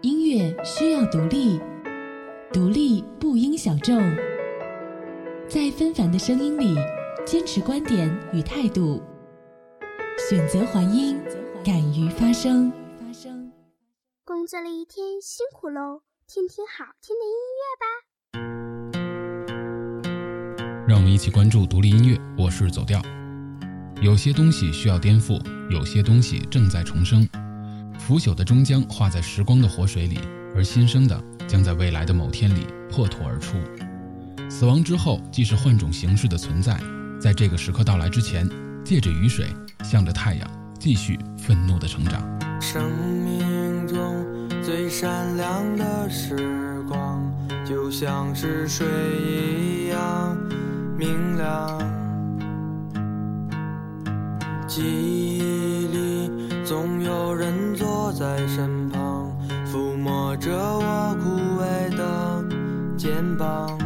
音乐需要独立，独立不应小众。在纷繁的声音里，坚持观点与态度，选择还音，敢于发声。工作了一天，辛苦喽！听听好听的音乐吧。让我们一起关注独立音乐。我是走调。有些东西需要颠覆，有些东西正在重生。腐朽的终将化在时光的活水里，而新生的将在未来的某天里破土而出。死亡之后，既是换种形式的存在。在这个时刻到来之前，借着雨水，向着太阳，继续愤怒的成长。生命中最闪亮的时光，就像是水一样明亮。记忆在身旁，抚摸着我枯萎的肩膀。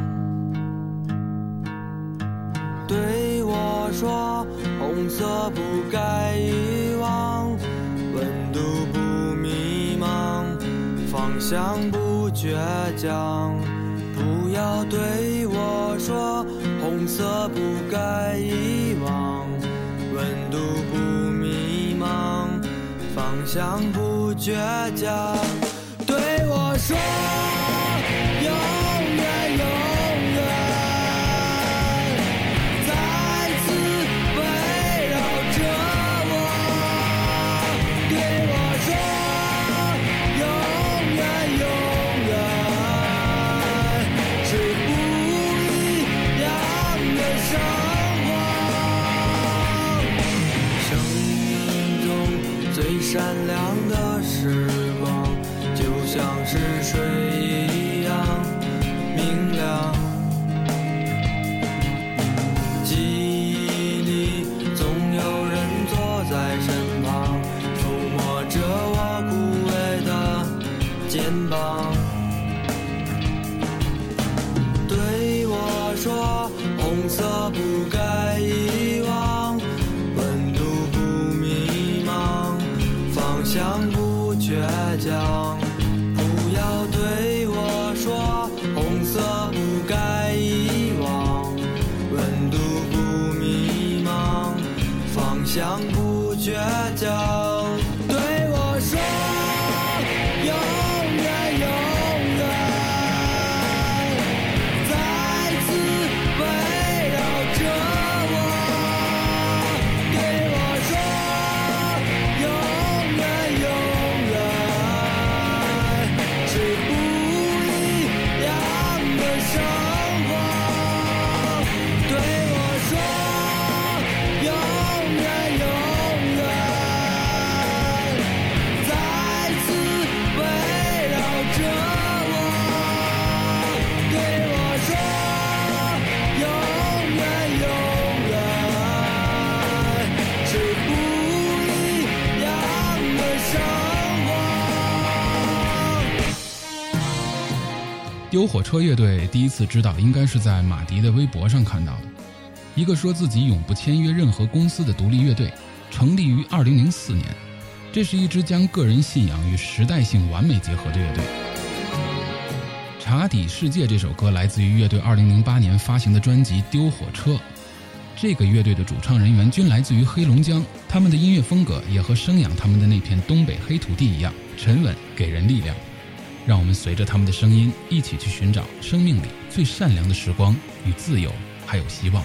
对我说：“红色不该遗忘，温度不迷茫，方向不倔强。”不要对我说：“红色不该遗忘，温度不迷茫，方向不倔强。”对我说。方向不倔强，丢火车乐队第一次知道，应该是在马迪的微博上看到的。一个说自己永不签约任何公司的独立乐队，成立于2004年。这是一支将个人信仰与时代性完美结合的乐队。《查底世界》这首歌来自于乐队2008年发行的专辑《丢火车》。这个乐队的主唱人员均来自于黑龙江，他们的音乐风格也和生养他们的那片东北黑土地一样，沉稳，给人力量。让我们随着他们的声音，一起去寻找生命里最善良的时光与自由，还有希望。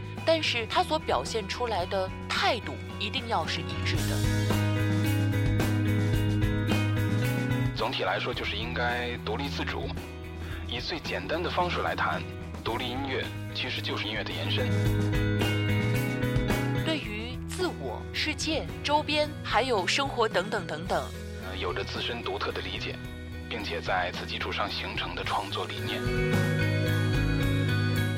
但是他所表现出来的态度一定要是一致的。总体来说，就是应该独立自主。以最简单的方式来谈，独立音乐其实就是音乐的延伸。对于自我、世界、周边，还有生活等等等等，呃，有着自身独特的理解，并且在此基础上形成的创作理念。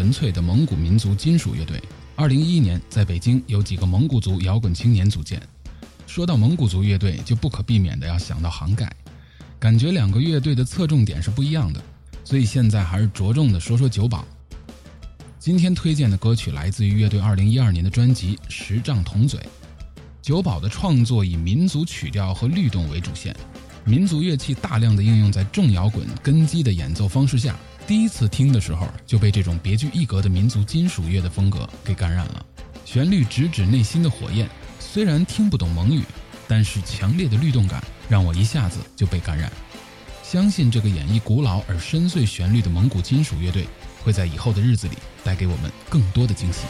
纯粹的蒙古民族金属乐队。二零一一年，在北京有几个蒙古族摇滚青年组建。说到蒙古族乐队，就不可避免的要想到杭盖，感觉两个乐队的侧重点是不一样的，所以现在还是着重的说说九宝。今天推荐的歌曲来自于乐队二零一二年的专辑《十丈铜嘴》。九宝的创作以民族曲调和律动为主线，民族乐器大量的应用在重摇滚根基的演奏方式下。第一次听的时候就被这种别具一格的民族金属乐的风格给感染了，旋律直指内心的火焰。虽然听不懂蒙语，但是强烈的律动感让我一下子就被感染。相信这个演绎古老而深邃旋律的蒙古金属乐队，会在以后的日子里带给我们更多的惊喜。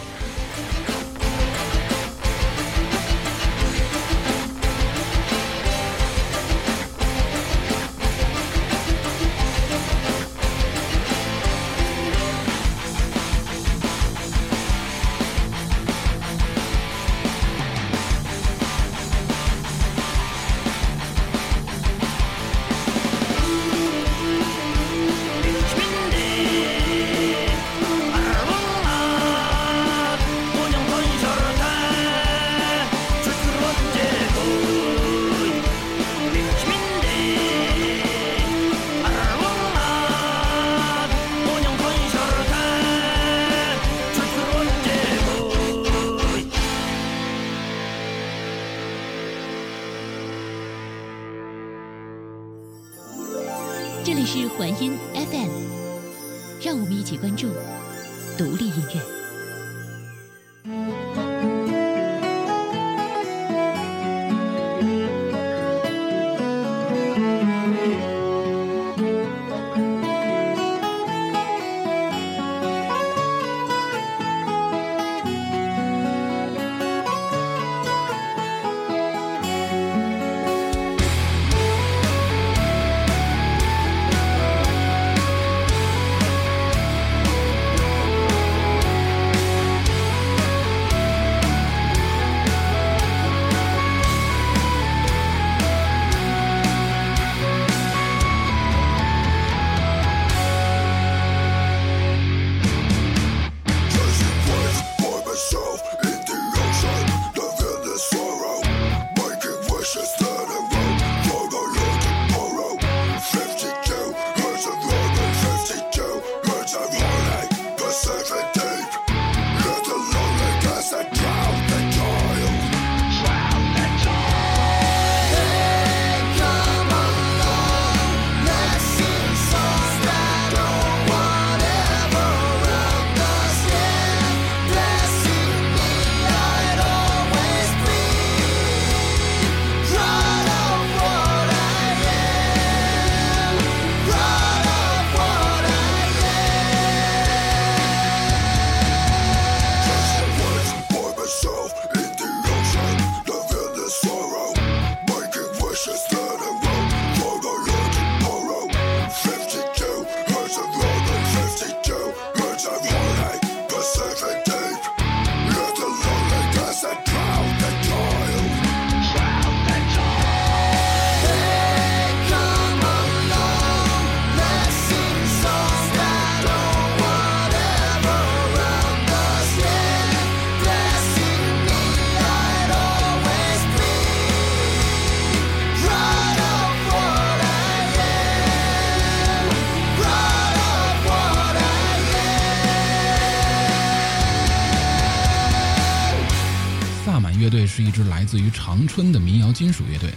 自于长春的民谣金属乐队。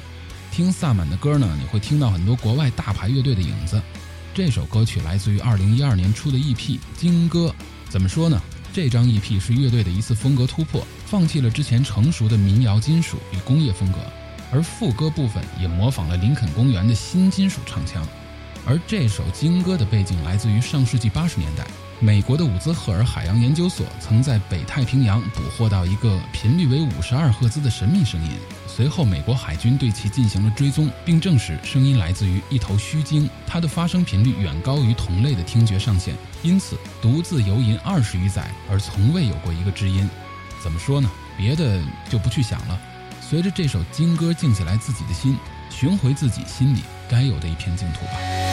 听萨满的歌呢，你会听到很多国外大牌乐队的影子。这首歌曲来自于2012年出的 EP《金歌》。怎么说呢？这张 EP 是乐队的一次风格突破，放弃了之前成熟的民谣金属与工业风格，而副歌部分也模仿了林肯公园的新金属唱腔。而这首《金歌》的背景来自于上世纪八十年代。美国的伍兹赫尔海洋研究所曾在北太平洋捕获到一个频率为五十二赫兹的神秘声音，随后美国海军对其进行了追踪，并证实声音来自于一头须鲸，它的发声频率远高于同类的听觉上限，因此独自游吟二十余载而从未有过一个知音。怎么说呢？别的就不去想了，随着这首金歌静下来自己的心，寻回自己心里该有的一片净土吧。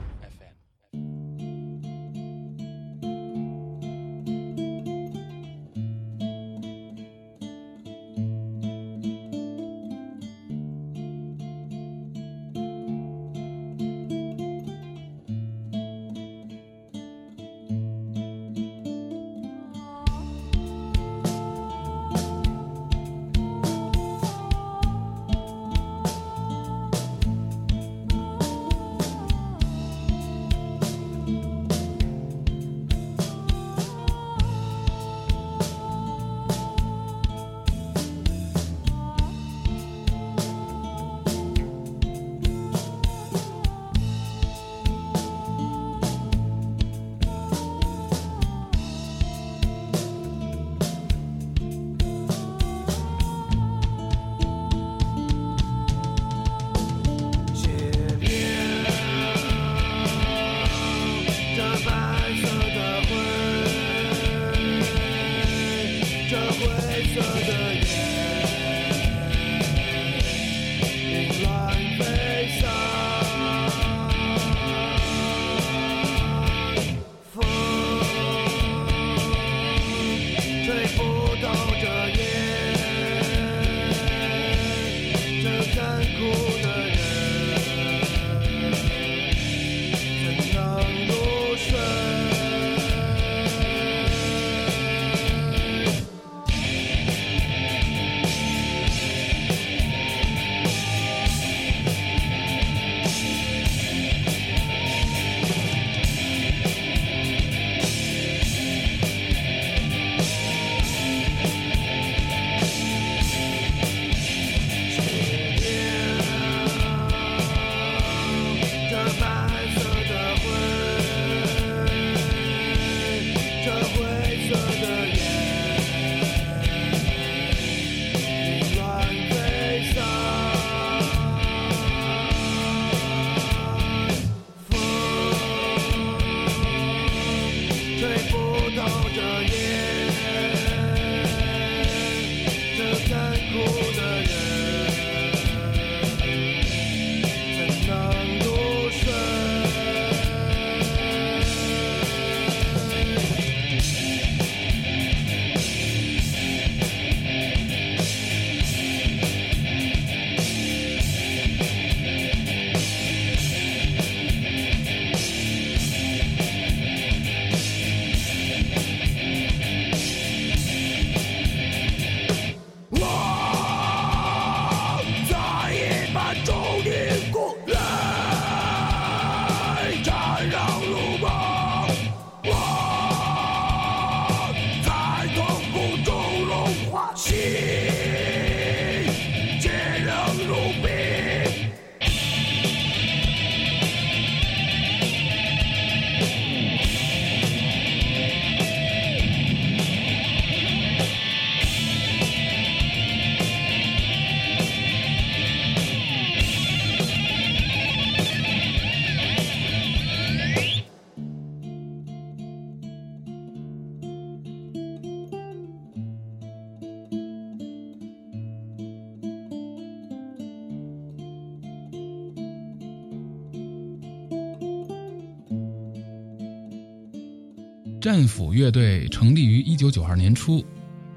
战斧乐队成立于一九九二年初，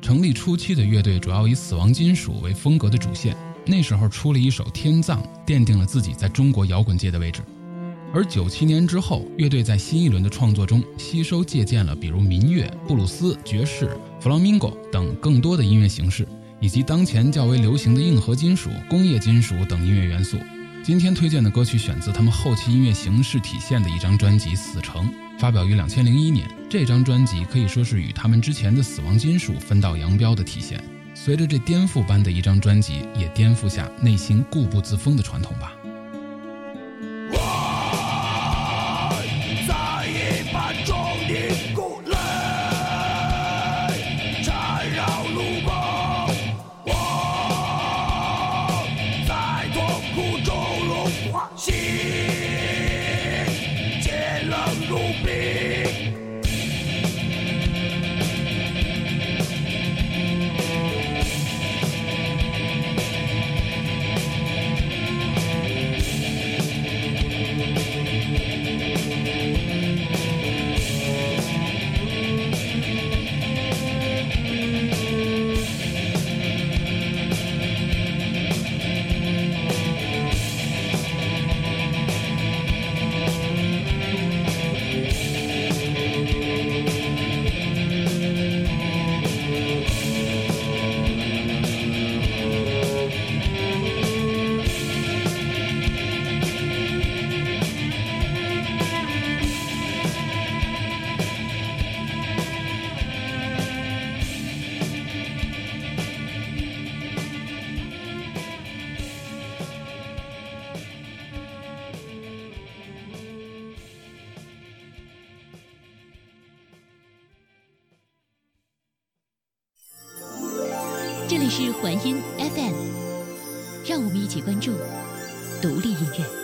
成立初期的乐队主要以死亡金属为风格的主线。那时候出了一首《天葬》，奠定了自己在中国摇滚界的位置。而九七年之后，乐队在新一轮的创作中吸收借鉴了比如民乐、布鲁斯、爵士、弗朗明哥等更多的音乐形式，以及当前较为流行的硬核金属、工业金属等音乐元素。今天推荐的歌曲选自他们后期音乐形式体现的一张专辑《死城》。发表于两千零一年，这张专辑可以说是与他们之前的死亡金属分道扬镳的体现。随着这颠覆般的一张专辑，也颠覆下内心固步自封的传统吧。这里是环音 FM，让我们一起关注独立音乐。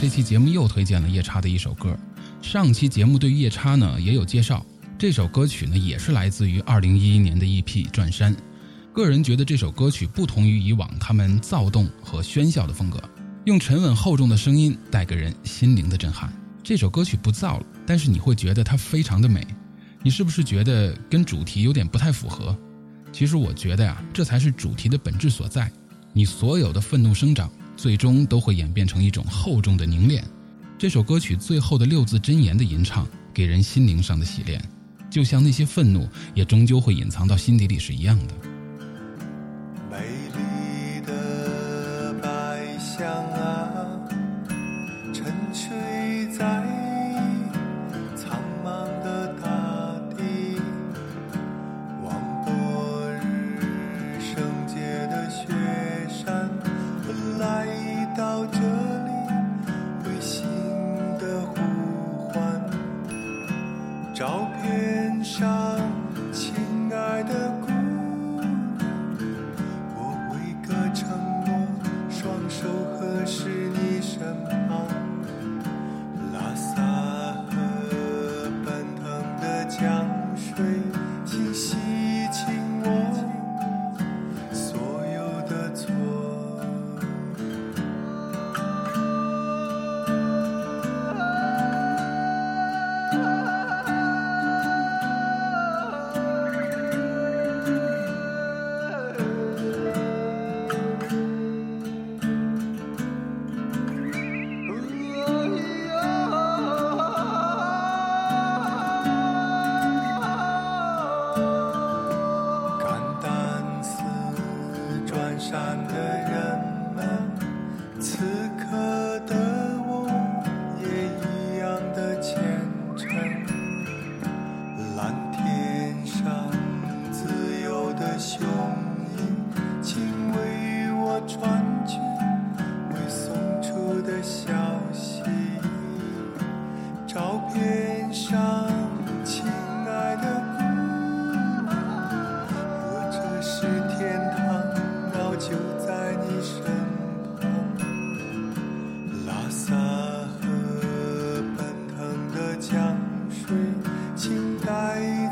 这期节目又推荐了夜叉的一首歌。上期节目对夜叉呢也有介绍，这首歌曲呢也是来自于二零一一年的 EP《转山》。个人觉得这首歌曲不同于以往他们躁动和喧嚣的风格，用沉稳厚重的声音带给人心灵的震撼。这首歌曲不燥了，但是你会觉得它非常的美。你是不是觉得跟主题有点不太符合？其实我觉得呀，这才是主题的本质所在。你所有的愤怒生长。最终都会演变成一种厚重的凝练。这首歌曲最后的六字真言的吟唱，给人心灵上的洗练，就像那些愤怒也终究会隐藏到心底里是一样的。美丽的白象轻带。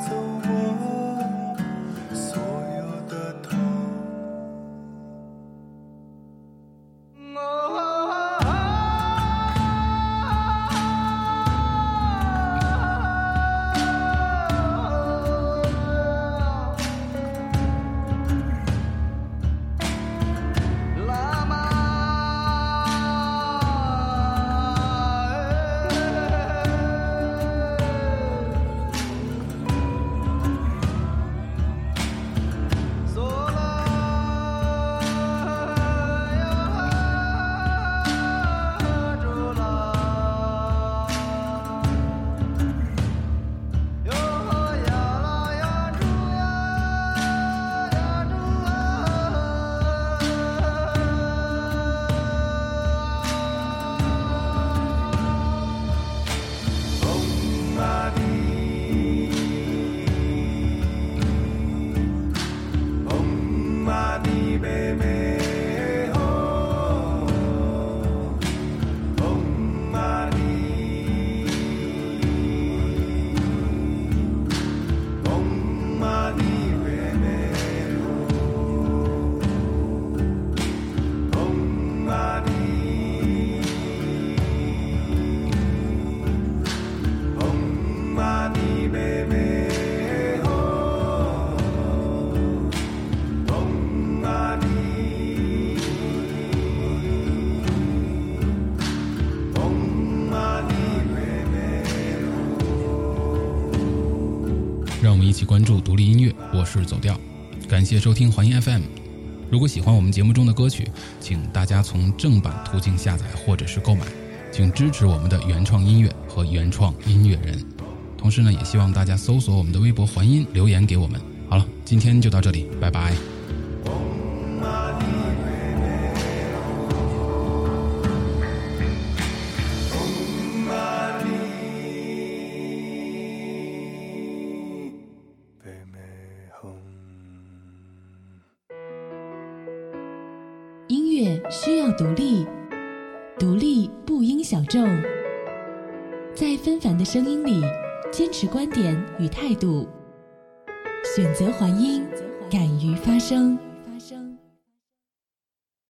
让我们一起关注独立音乐。我是走调，感谢收听环音 FM。如果喜欢我们节目中的歌曲，请大家从正版途径下载或者是购买，请支持我们的原创音乐和原创音乐人。同时呢，也希望大家搜索我们的微博环音留言给我们。好了，今天就到这里，拜拜。声音里坚持观点与态度，选择还音，敢于发声。